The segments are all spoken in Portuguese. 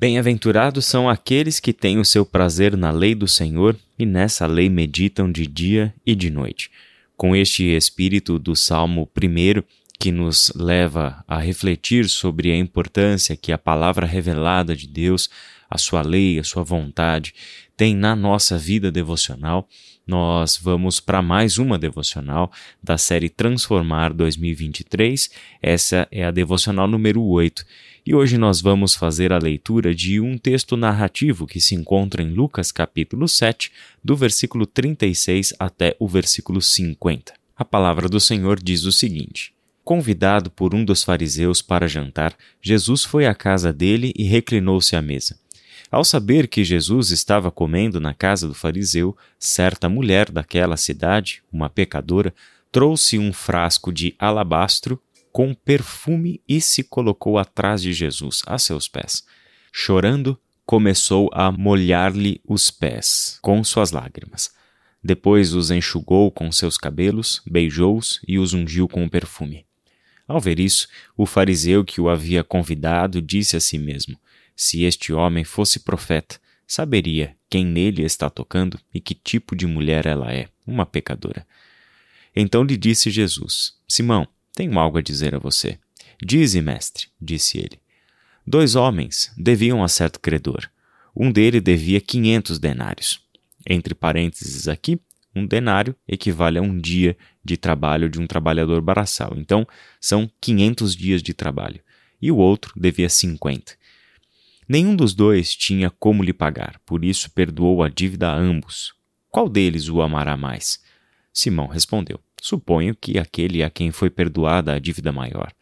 Bem-aventurados são aqueles que têm o seu prazer na lei do Senhor e nessa lei meditam de dia e de noite. Com este espírito do Salmo 1, que nos leva a refletir sobre a importância que a palavra revelada de Deus, a sua lei, a sua vontade, tem na nossa vida devocional, nós vamos para mais uma devocional da série Transformar 2023. Essa é a devocional número 8. E hoje nós vamos fazer a leitura de um texto narrativo que se encontra em Lucas capítulo 7, do versículo 36 até o versículo 50. A palavra do Senhor diz o seguinte: Convidado por um dos fariseus para jantar, Jesus foi à casa dele e reclinou-se à mesa. Ao saber que Jesus estava comendo na casa do fariseu, certa mulher daquela cidade, uma pecadora, trouxe um frasco de alabastro com perfume e se colocou atrás de Jesus, a seus pés. Chorando, começou a molhar-lhe os pés com suas lágrimas. Depois os enxugou com seus cabelos, beijou-os e os ungiu com o perfume. Ao ver isso, o fariseu que o havia convidado disse a si mesmo: se este homem fosse profeta, saberia quem nele está tocando e que tipo de mulher ela é, uma pecadora. Então lhe disse Jesus: Simão, tenho algo a dizer a você. Dize, mestre, disse ele. Dois homens deviam a certo credor. Um dele devia quinhentos denários. Entre parênteses aqui, um denário equivale a um dia de trabalho de um trabalhador braçal. Então, são quinhentos dias de trabalho. E o outro devia cinquenta. Nenhum dos dois tinha como lhe pagar, por isso perdoou a dívida a ambos. Qual deles o amará mais? Simão respondeu: Suponho que aquele a quem foi perdoada a dívida maior.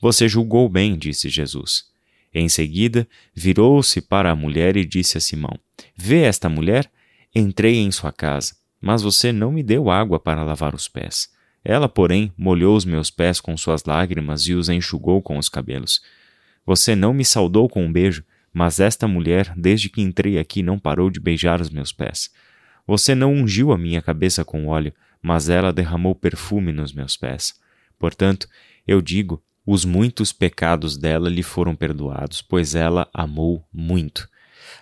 Você julgou bem, disse Jesus. Em seguida, virou-se para a mulher e disse a Simão: Vê esta mulher? Entrei em sua casa, mas você não me deu água para lavar os pés. Ela, porém, molhou os meus pés com suas lágrimas e os enxugou com os cabelos. Você não me saudou com um beijo, mas esta mulher, desde que entrei aqui, não parou de beijar os meus pés. Você não ungiu a minha cabeça com óleo, mas ela derramou perfume nos meus pés. Portanto, eu digo: os muitos pecados dela lhe foram perdoados, pois ela amou muito.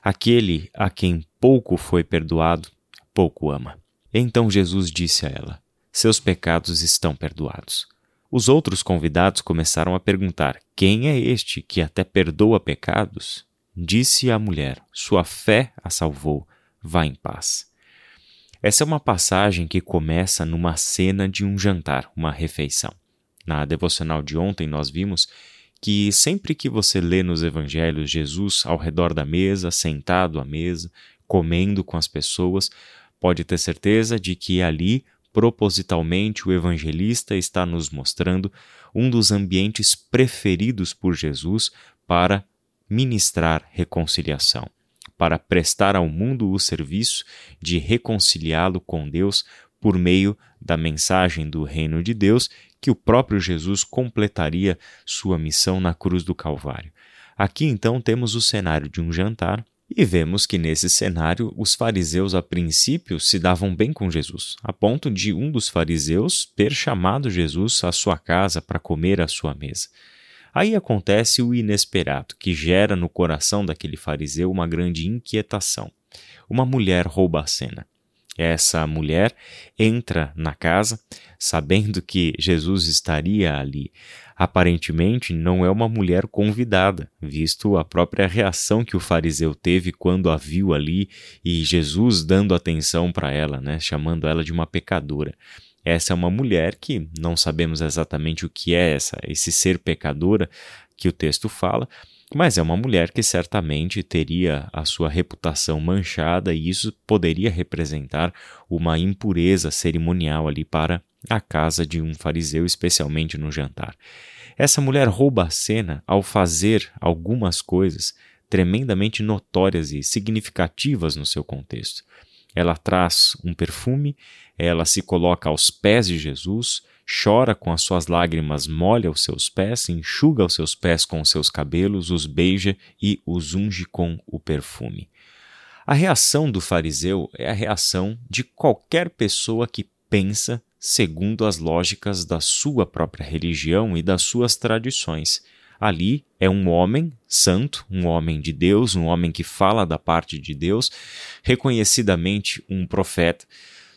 Aquele a quem pouco foi perdoado, pouco ama. Então Jesus disse a ela: Seus pecados estão perdoados. Os outros convidados começaram a perguntar: Quem é este que até perdoa pecados? Disse a mulher: Sua fé a salvou. Vá em paz. Essa é uma passagem que começa numa cena de um jantar, uma refeição. Na devocional de ontem nós vimos que sempre que você lê nos evangelhos Jesus ao redor da mesa, sentado à mesa, comendo com as pessoas, pode ter certeza de que ali propositalmente o evangelista está nos mostrando um dos ambientes preferidos por Jesus para ministrar reconciliação, para prestar ao mundo o serviço de reconciliá-lo com Deus por meio da mensagem do reino de Deus que o próprio Jesus completaria sua missão na cruz do Calvário. Aqui então temos o cenário de um jantar e vemos que nesse cenário os fariseus a princípio se davam bem com Jesus, a ponto de um dos fariseus ter chamado Jesus à sua casa para comer à sua mesa. Aí acontece o inesperado, que gera no coração daquele fariseu uma grande inquietação. Uma mulher rouba a cena. Essa mulher entra na casa, sabendo que Jesus estaria ali. Aparentemente, não é uma mulher convidada, visto a própria reação que o fariseu teve quando a viu ali e Jesus dando atenção para ela, né, chamando ela de uma pecadora. Essa é uma mulher que não sabemos exatamente o que é essa, esse ser pecadora que o texto fala, mas é uma mulher que certamente teria a sua reputação manchada e isso poderia representar uma impureza cerimonial ali para a casa de um fariseu, especialmente no jantar. Essa mulher rouba a cena ao fazer algumas coisas tremendamente notórias e significativas no seu contexto. Ela traz um perfume, ela se coloca aos pés de Jesus, chora com as suas lágrimas, molha os seus pés, enxuga os seus pés com os seus cabelos, os beija e os unge com o perfume. A reação do fariseu é a reação de qualquer pessoa que pensa segundo as lógicas da sua própria religião e das suas tradições. Ali é um homem santo, um homem de Deus, um homem que fala da parte de Deus, reconhecidamente um profeta.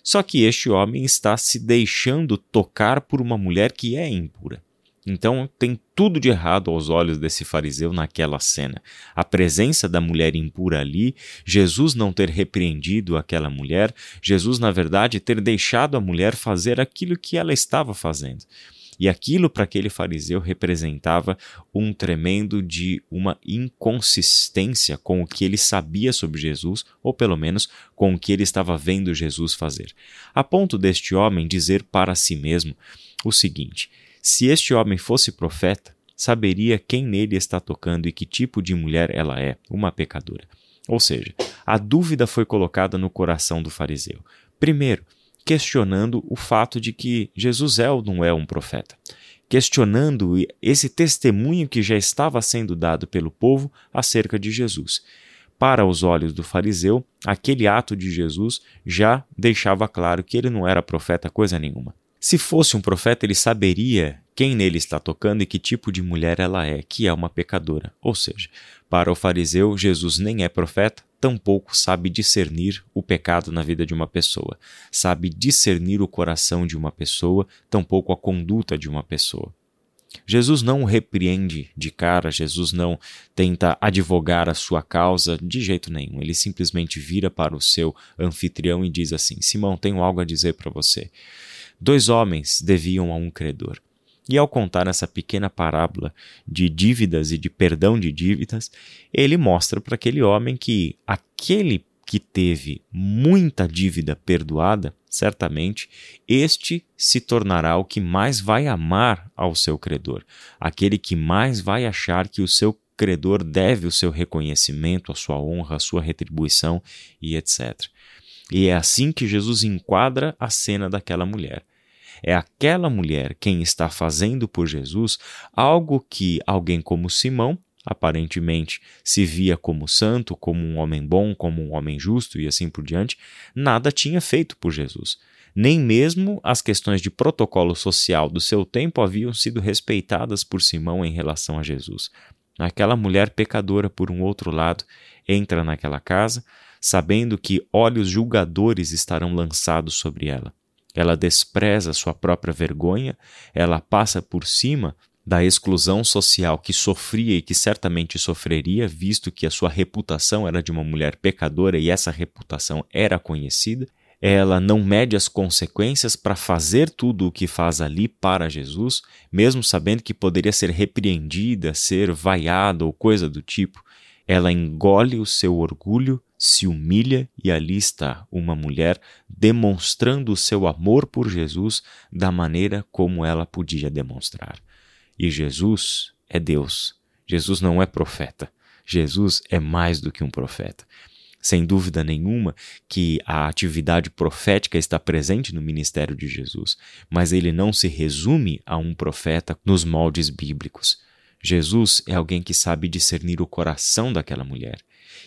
Só que este homem está se deixando tocar por uma mulher que é impura. Então tem tudo de errado aos olhos desse fariseu naquela cena. A presença da mulher impura ali, Jesus não ter repreendido aquela mulher, Jesus, na verdade, ter deixado a mulher fazer aquilo que ela estava fazendo. E aquilo para aquele fariseu representava um tremendo de uma inconsistência com o que ele sabia sobre Jesus, ou pelo menos com o que ele estava vendo Jesus fazer. A ponto deste homem dizer para si mesmo o seguinte: se este homem fosse profeta, saberia quem nele está tocando e que tipo de mulher ela é, uma pecadora. Ou seja, a dúvida foi colocada no coração do fariseu. Primeiro, questionando o fato de que Jesus é ou não é um profeta, questionando esse testemunho que já estava sendo dado pelo povo acerca de Jesus. Para os olhos do fariseu, aquele ato de Jesus já deixava claro que ele não era profeta coisa nenhuma. Se fosse um profeta, ele saberia quem nele está tocando e que tipo de mulher ela é, que é uma pecadora. Ou seja, para o fariseu, Jesus nem é profeta, tampouco sabe discernir o pecado na vida de uma pessoa, sabe discernir o coração de uma pessoa, tampouco a conduta de uma pessoa. Jesus não repreende de cara, Jesus não tenta advogar a sua causa de jeito nenhum. Ele simplesmente vira para o seu anfitrião e diz assim: Simão, tenho algo a dizer para você. Dois homens deviam a um credor. E ao contar essa pequena parábola de dívidas e de perdão de dívidas, ele mostra para aquele homem que aquele que teve muita dívida perdoada, certamente, este se tornará o que mais vai amar ao seu credor, aquele que mais vai achar que o seu credor deve o seu reconhecimento, a sua honra, a sua retribuição e etc. E é assim que Jesus enquadra a cena daquela mulher. É aquela mulher quem está fazendo por Jesus algo que alguém como Simão, aparentemente se via como santo, como um homem bom, como um homem justo e assim por diante, nada tinha feito por Jesus. Nem mesmo as questões de protocolo social do seu tempo haviam sido respeitadas por Simão em relação a Jesus. Aquela mulher pecadora, por um outro lado, entra naquela casa, sabendo que olhos julgadores estarão lançados sobre ela. Ela despreza sua própria vergonha, ela passa por cima da exclusão social que sofria e que certamente sofreria, visto que a sua reputação era de uma mulher pecadora e essa reputação era conhecida. Ela não mede as consequências para fazer tudo o que faz ali para Jesus, mesmo sabendo que poderia ser repreendida, ser vaiada ou coisa do tipo. Ela engole o seu orgulho se humilha e ali está uma mulher demonstrando o seu amor por Jesus da maneira como ela podia demonstrar. E Jesus é Deus. Jesus não é profeta. Jesus é mais do que um profeta. Sem dúvida nenhuma que a atividade profética está presente no ministério de Jesus, mas ele não se resume a um profeta nos moldes bíblicos. Jesus é alguém que sabe discernir o coração daquela mulher.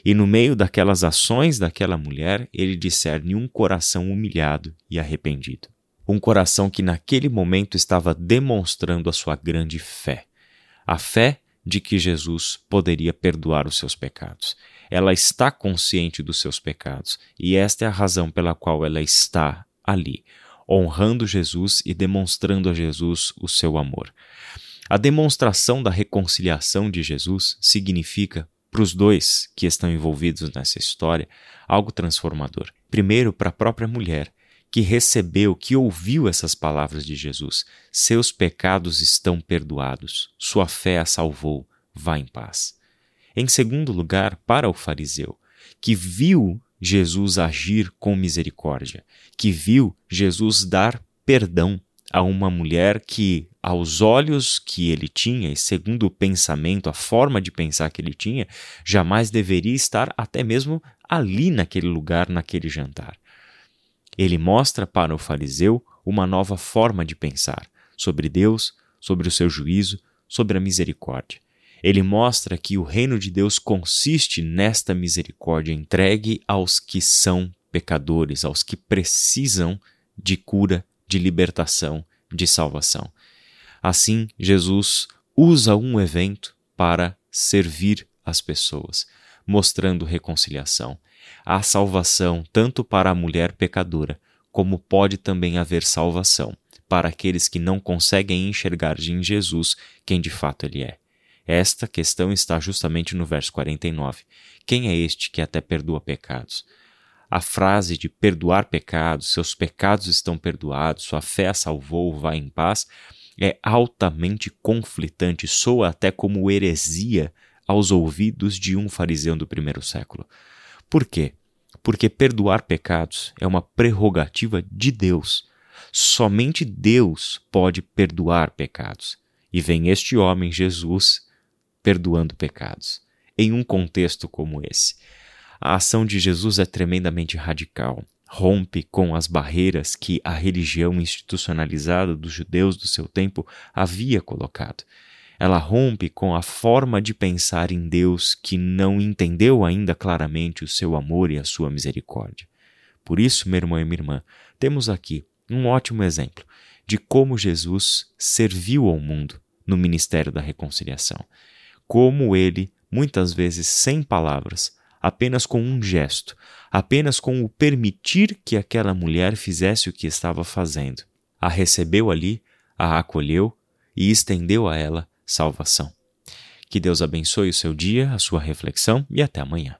E no meio daquelas ações daquela mulher, ele discerne um coração humilhado e arrependido. Um coração que naquele momento estava demonstrando a sua grande fé. A fé de que Jesus poderia perdoar os seus pecados. Ela está consciente dos seus pecados e esta é a razão pela qual ela está ali, honrando Jesus e demonstrando a Jesus o seu amor. A demonstração da reconciliação de Jesus significa, para os dois que estão envolvidos nessa história, algo transformador. Primeiro, para a própria mulher, que recebeu, que ouviu essas palavras de Jesus: Seus pecados estão perdoados, sua fé a salvou, vá em paz. Em segundo lugar, para o fariseu, que viu Jesus agir com misericórdia, que viu Jesus dar perdão a uma mulher que, aos olhos que ele tinha e segundo o pensamento, a forma de pensar que ele tinha, jamais deveria estar até mesmo ali naquele lugar, naquele jantar. Ele mostra para o fariseu uma nova forma de pensar sobre Deus, sobre o seu juízo, sobre a misericórdia. Ele mostra que o reino de Deus consiste nesta misericórdia entregue aos que são pecadores, aos que precisam de cura de libertação, de salvação. Assim, Jesus usa um evento para servir as pessoas, mostrando reconciliação. Há salvação tanto para a mulher pecadora, como pode também haver salvação para aqueles que não conseguem enxergar em Jesus quem de fato ele é. Esta questão está justamente no verso 49. Quem é este que até perdoa pecados? A frase de perdoar pecados, seus pecados estão perdoados, sua fé a salvou, vá em paz, é altamente conflitante, soa até como heresia aos ouvidos de um fariseu do primeiro século. Por quê? Porque perdoar pecados é uma prerrogativa de Deus. Somente Deus pode perdoar pecados. E vem este homem, Jesus, perdoando pecados. Em um contexto como esse, a ação de Jesus é tremendamente radical. Rompe com as barreiras que a religião institucionalizada dos judeus do seu tempo havia colocado. Ela rompe com a forma de pensar em Deus que não entendeu ainda claramente o seu amor e a sua misericórdia. Por isso, meu irmão e minha irmã, temos aqui um ótimo exemplo de como Jesus serviu ao mundo no ministério da reconciliação como ele, muitas vezes sem palavras, apenas com um gesto, apenas com o permitir que aquela mulher fizesse o que estava fazendo, a recebeu ali, a acolheu e estendeu a ela salvação. Que Deus abençoe o seu dia, a sua reflexão e até amanhã.